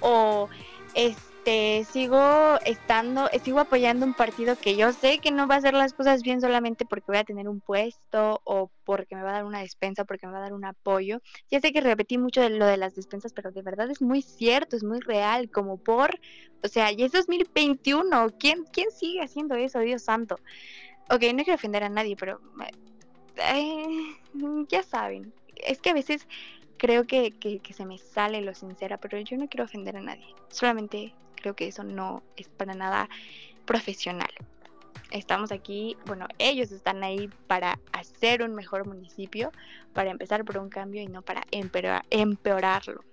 [SPEAKER 4] o este este, sigo estando, sigo apoyando un partido que yo sé que no va a hacer las cosas bien solamente porque voy a tener un puesto o porque me va a dar una despensa, porque me va a dar un apoyo. Ya sé que repetí mucho de lo de las despensas, pero de verdad es muy cierto, es muy real, como por, o sea, ya es 2021, ¿quién, quién sigue haciendo eso, Dios santo? Ok, no quiero ofender a nadie, pero eh, ya saben, es que a veces creo que, que, que, se me sale lo sincera, pero yo no quiero ofender a nadie. Solamente creo que eso no es para nada profesional. Estamos aquí, bueno, ellos están ahí para hacer un mejor municipio, para empezar por un cambio y no para empeorarlo.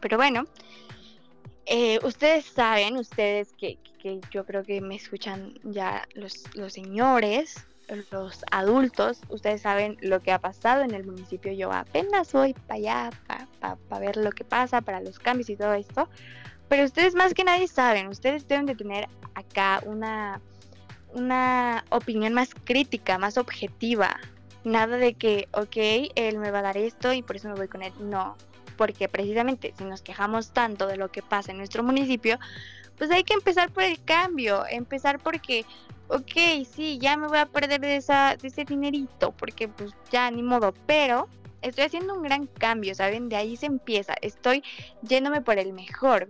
[SPEAKER 4] Pero bueno, eh, ustedes saben, ustedes que, que, yo creo que me escuchan ya los, los señores, los adultos, ustedes saben lo que ha pasado en el municipio. Yo apenas voy para allá, para ver lo que pasa, para los cambios y todo esto. Pero ustedes más que nadie saben, ustedes deben de tener acá una, una opinión más crítica, más objetiva. Nada de que, ok, él me va a dar esto y por eso me voy con él. No, porque precisamente si nos quejamos tanto de lo que pasa en nuestro municipio, pues hay que empezar por el cambio, empezar porque, ok, sí, ya me voy a perder de, esa, de ese dinerito, porque pues ya ni modo, pero estoy haciendo un gran cambio, ¿saben? De ahí se empieza, estoy yéndome por el mejor.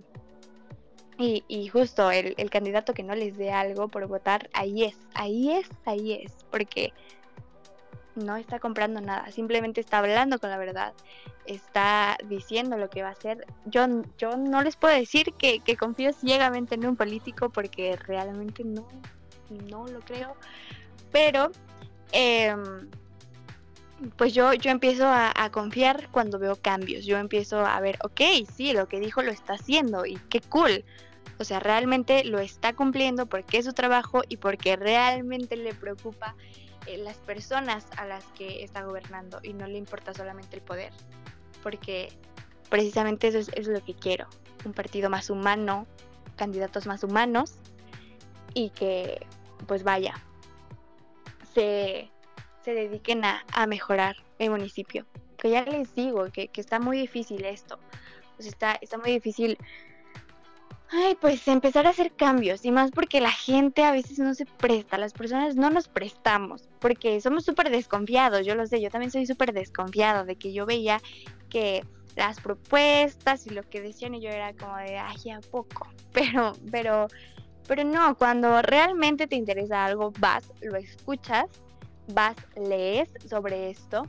[SPEAKER 4] Y, y justo el, el candidato que no les dé algo por votar, ahí es, ahí es, ahí es, porque no está comprando nada, simplemente está hablando con la verdad, está diciendo lo que va a hacer. Yo, yo no les puedo decir que, confío ciegamente en un político porque realmente no, no lo creo, pero em, pues yo, yo empiezo a, a, confiar cuando veo cambios, yo empiezo a ver, ok, sí, lo que dijo lo está haciendo y qué cool. O sea, realmente lo está cumpliendo porque es su trabajo y porque realmente le preocupa eh, las personas a las que está gobernando y no le importa solamente el poder. Porque precisamente eso es, lo que quiero. Un partido más humano, candidatos más humanos y que pues vaya, se, se dediquen a, mejorar el municipio. Que ya les digo que, que está muy difícil esto. Pues está, está muy difícil Ay, pues empezar a hacer cambios y más porque la gente a veces no se presta, las personas no nos prestamos porque somos súper desconfiados, yo lo sé, yo también soy súper desconfiado de que yo veía que las propuestas y lo que decían y yo era como de, ay, ¿a poco? Pero, pero, pero no, cuando realmente te interesa algo, vas, lo escuchas, vas, lees sobre esto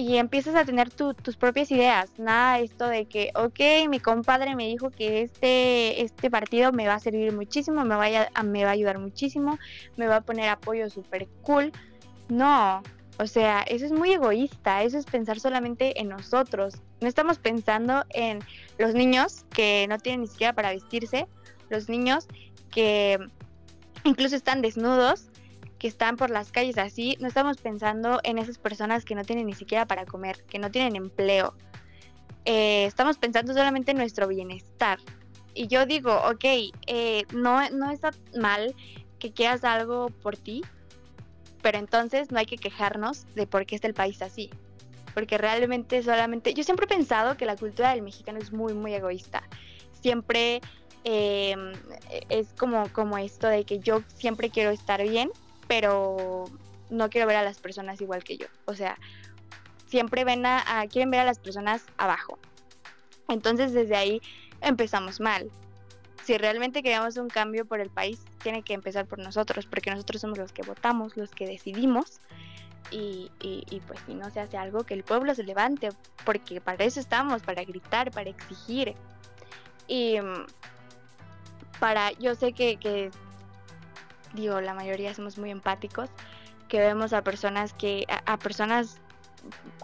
[SPEAKER 4] y empiezas a tener tus propias ideas. Nada esto de que, ok, mi compadre me dijo que este, este partido me va a servir muchísimo, me, vaya, me va a ayudar muchísimo, me va a poner apoyo súper cool. No, o sea, eso es muy egoísta, eso es pensar solamente en nosotros. No estamos pensando en los niños que no tienen ni siquiera para vestirse, los niños que incluso están desnudos, que están por las calles así, no estamos pensando en esas personas que no tienen ni siquiera para comer, que no tienen empleo. Eh, estamos pensando solamente en nuestro bienestar. Y yo digo, ok, eh, no, no está mal que quieras algo por ti, pero entonces no hay que quejarnos de por qué está el país así. Porque realmente solamente, yo siempre he pensado que la cultura del mexicano es muy, muy egoísta. Siempre eh, es como, como esto de que yo siempre quiero estar bien pero no quiero ver a las personas igual que yo. O sea, siempre ven a, quieren ver a las personas abajo. Entonces desde ahí empezamos mal. Si realmente queremos un cambio por el país, tiene que empezar por nosotros, porque nosotros somos los que votamos, los que decidimos. Y, pues si no se hace algo, que el pueblo se levante, porque para eso estamos, para gritar, para exigir. Y mm, para, yo sé que digo, la mayoría somos muy empáticos, que vemos a personas que, a, personas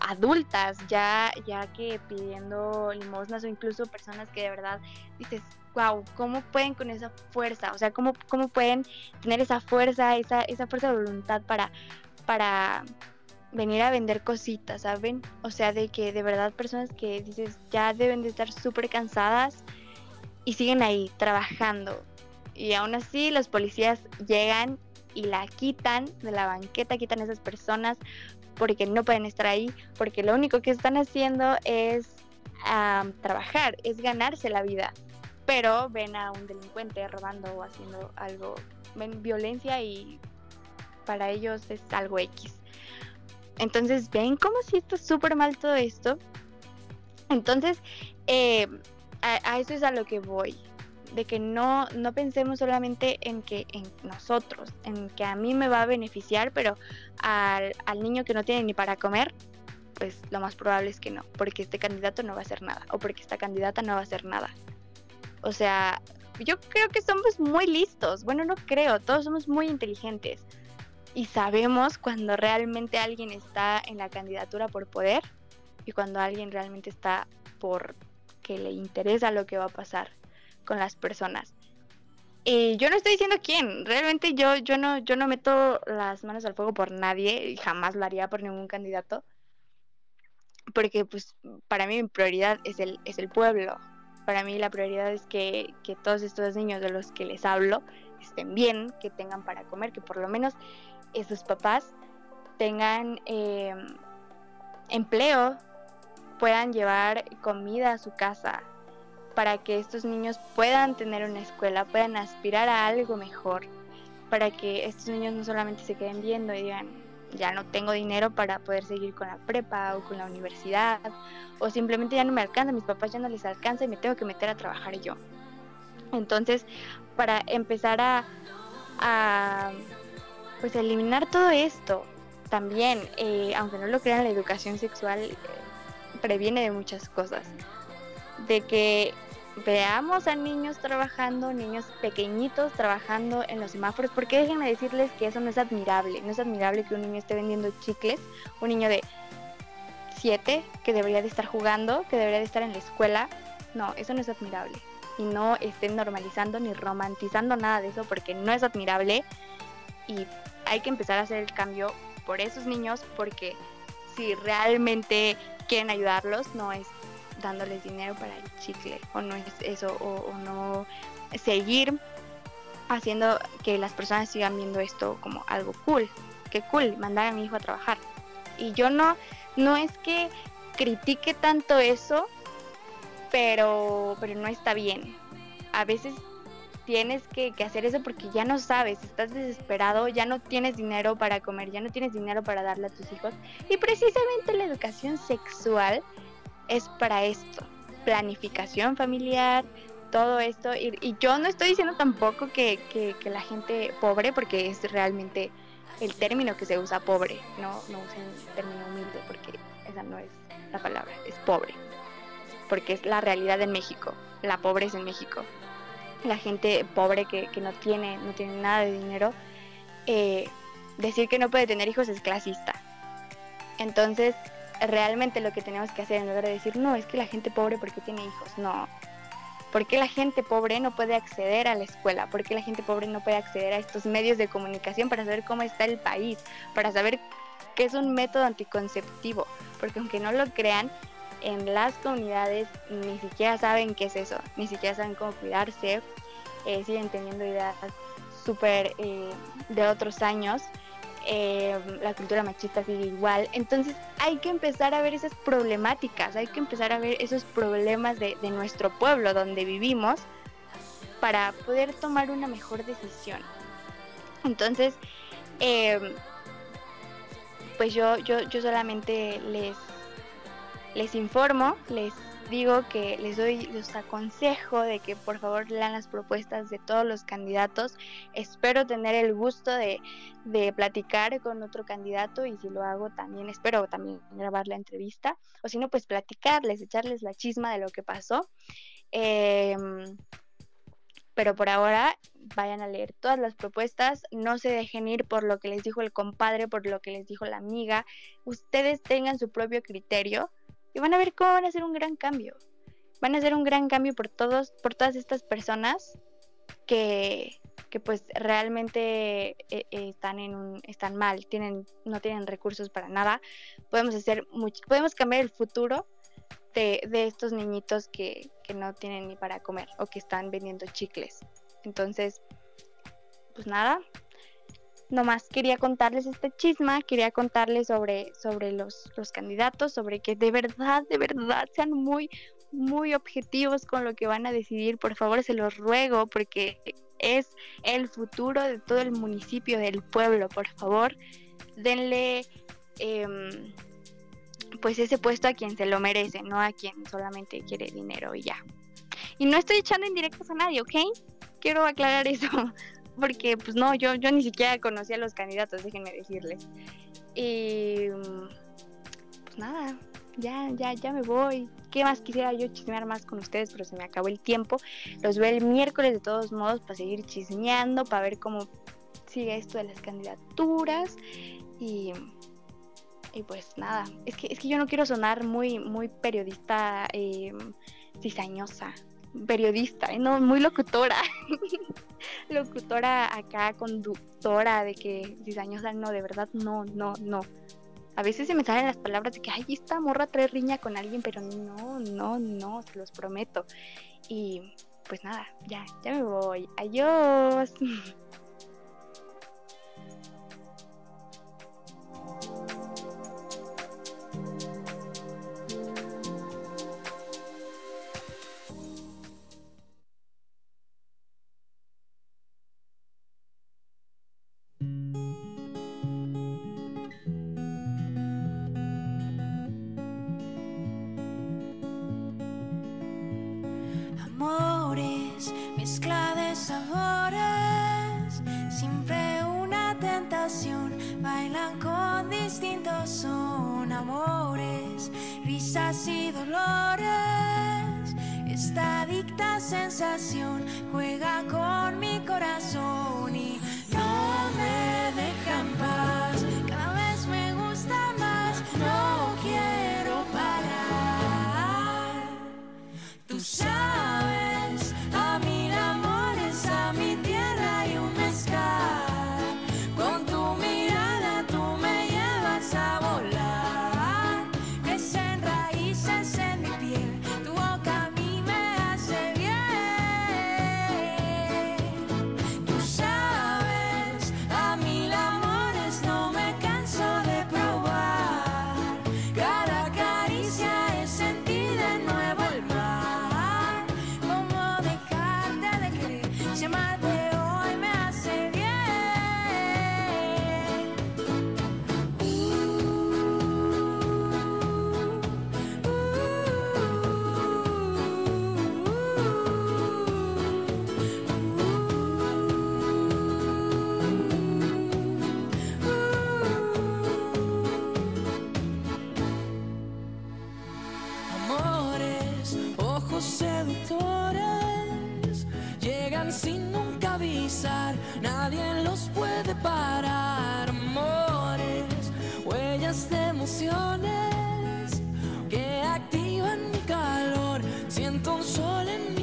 [SPEAKER 4] adultas ya, ya que pidiendo limosnas o incluso personas que de verdad dices, wow, ¿cómo pueden con esa fuerza? O sea, ¿cómo, cómo pueden tener esa fuerza, esa, esa fuerza de voluntad para, para venir a vender cositas, ¿saben? O sea, de que de verdad personas que dices ya deben de estar súper cansadas y siguen ahí trabajando y aún así los policías llegan y la quitan de la banqueta, quitan a esas personas porque no pueden estar ahí, porque lo único que están haciendo es trabajar, es ganarse la vida. Pero ven a un delincuente robando o haciendo algo, ven violencia y para ellos es algo X. Entonces ven como si está súper mal todo esto. Entonces, eh, a, eso es a lo que voy de que no, no pensemos solamente en que en nosotros, en que a mí me va a beneficiar, pero al, al niño que no tiene ni para comer, pues lo más probable es que no, porque este candidato no va a hacer nada, o porque esta candidata no va a hacer nada. O sea, yo creo que somos muy listos, bueno, no creo, todos somos muy inteligentes y sabemos cuando realmente alguien está en la candidatura por poder y cuando alguien realmente está por que le interesa lo que va a pasar con las personas. Y yo no estoy diciendo quién, realmente yo, yo, no, yo no meto las manos al fuego por nadie y jamás lo haría por ningún candidato. Porque pues para mí mi prioridad es el, es el pueblo. Para mí la prioridad es que, que todos estos niños de los que les hablo estén bien, que tengan para comer, que por lo menos esos papás tengan em, empleo, puedan llevar comida a su casa, para que estos niños puedan tener una escuela, puedan aspirar a algo mejor, para que estos niños no solamente se queden viendo y digan, ya no tengo dinero para poder seguir con la prepa o con la universidad, o simplemente ya no me alcanza, mis papás ya no les alcanza y me tengo que meter a trabajar yo. Entonces, para empezar a, a pues eliminar todo esto, también, eh, aunque no lo crean, la educación sexual eh, previene de muchas cosas. De que veamos a niños trabajando, niños pequeñitos trabajando en los semáforos, porque déjenme decirles que eso no es admirable, no es admirable que un niño esté vendiendo chicles, un niño de 7 que debería de estar jugando, que debería de estar en la escuela, no, eso no es admirable. Y no estén normalizando ni romantizando nada de eso porque no es admirable y hay que empezar a hacer el cambio por esos niños porque si realmente quieren ayudarlos no es dándoles dinero para el chicle o no es eso o, no seguir haciendo que las personas sigan viendo esto como algo cool que cool mandar a mi hijo a trabajar y yo no no es que critique tanto eso pero pero no está bien a veces tienes que, que, hacer eso porque ya no sabes, estás desesperado, ya no tienes dinero para comer, ya no tienes dinero para darle a tus hijos. Y precisamente la educación sexual es para esto, planificación familiar, todo esto. Y, yo no estoy diciendo tampoco que, que, la gente pobre, porque es realmente el término que se usa pobre, no, no usen el término humilde, porque esa no es la palabra, es pobre, porque es la realidad en México, la pobreza en México. La gente pobre que, que no, tiene, no tiene nada de dinero, eh, decir que no puede tener hijos es clasista. Entonces, realmente lo que tenemos que hacer en lugar de decir, no, es que la gente pobre porque tiene hijos, no. porque la gente pobre no puede acceder a la escuela? porque la gente pobre no puede acceder a estos medios de comunicación para saber cómo está el país? Para saber qué es un método anticonceptivo. Porque aunque no lo crean, en las comunidades ni siquiera saben qué es eso, ni siquiera saben cómo cuidarse, eh, siguen teniendo ideas súper eh, de otros años eh, la cultura machista sigue igual. Entonces hay que empezar a ver esas problemáticas, hay que empezar a ver esos problemas de, nuestro pueblo donde vivimos para poder tomar una mejor decisión. Entonces, em, pues yo, yo, yo solamente les, les informo, les digo que les doy, los aconsejo de que por favor lean las propuestas de todos los candidatos. Espero tener el gusto de, de platicar con otro candidato y si lo hago también espero también grabar la entrevista o si no pues platicarles, echarles la chisma de lo que pasó. Em, pero por ahora vayan a leer todas las propuestas, no se dejen ir por lo que les dijo el compadre, por lo que les dijo la amiga, ustedes tengan su propio criterio y van a ver cómo van a hacer un gran cambio. Van a hacer un gran cambio por todos, por todas estas personas que, que pues realmente eh, eh, están en un, están mal, tienen, no tienen recursos para nada. Podemos hacer podemos cambiar el futuro de, de estos niñitos que, que no tienen ni para comer o que están vendiendo chicles. Entonces, pues nada, nomás quería contarles este chisma, quería contarles sobre, sobre los, los candidatos, sobre que de verdad, de verdad sean muy, muy objetivos con lo que van a decidir. Por favor, se los ruego porque es el futuro de todo el municipio, del pueblo. Por favor, denle em, pues ese puesto a quien se lo merece, no a quien solamente quiere dinero y ya. Y no estoy echando indirectos a nadie, ¿ok? Quiero aclarar eso porque pues no, yo, yo ni siquiera conocía a los candidatos, déjenme decirles. Y pues nada, ya, ya, ya me voy. ¿Qué más quisiera yo chismear más con ustedes? Pero se me acabó el tiempo. Los veo el miércoles de todos modos para seguir chismeando, para ver cómo sigue esto de las candidaturas. Y, y pues nada, es que, es que yo no quiero sonar muy, muy periodista eh, cizañosa periodista, ¿eh? no, muy locutora. locutora acá, conductora de que cizañosa, no, de verdad, no, no, no. A veces se me salen las palabras de que, ay, esta morra trae riña con alguien, pero no, no, no, se los prometo. Y pues nada, ya, ya me voy. Adiós.
[SPEAKER 8] juega con mi ojos seductores llegan sin nunca avisar, nadie los puede parar. Amores, huellas de emociones que activan mi calor, siento un sol en mi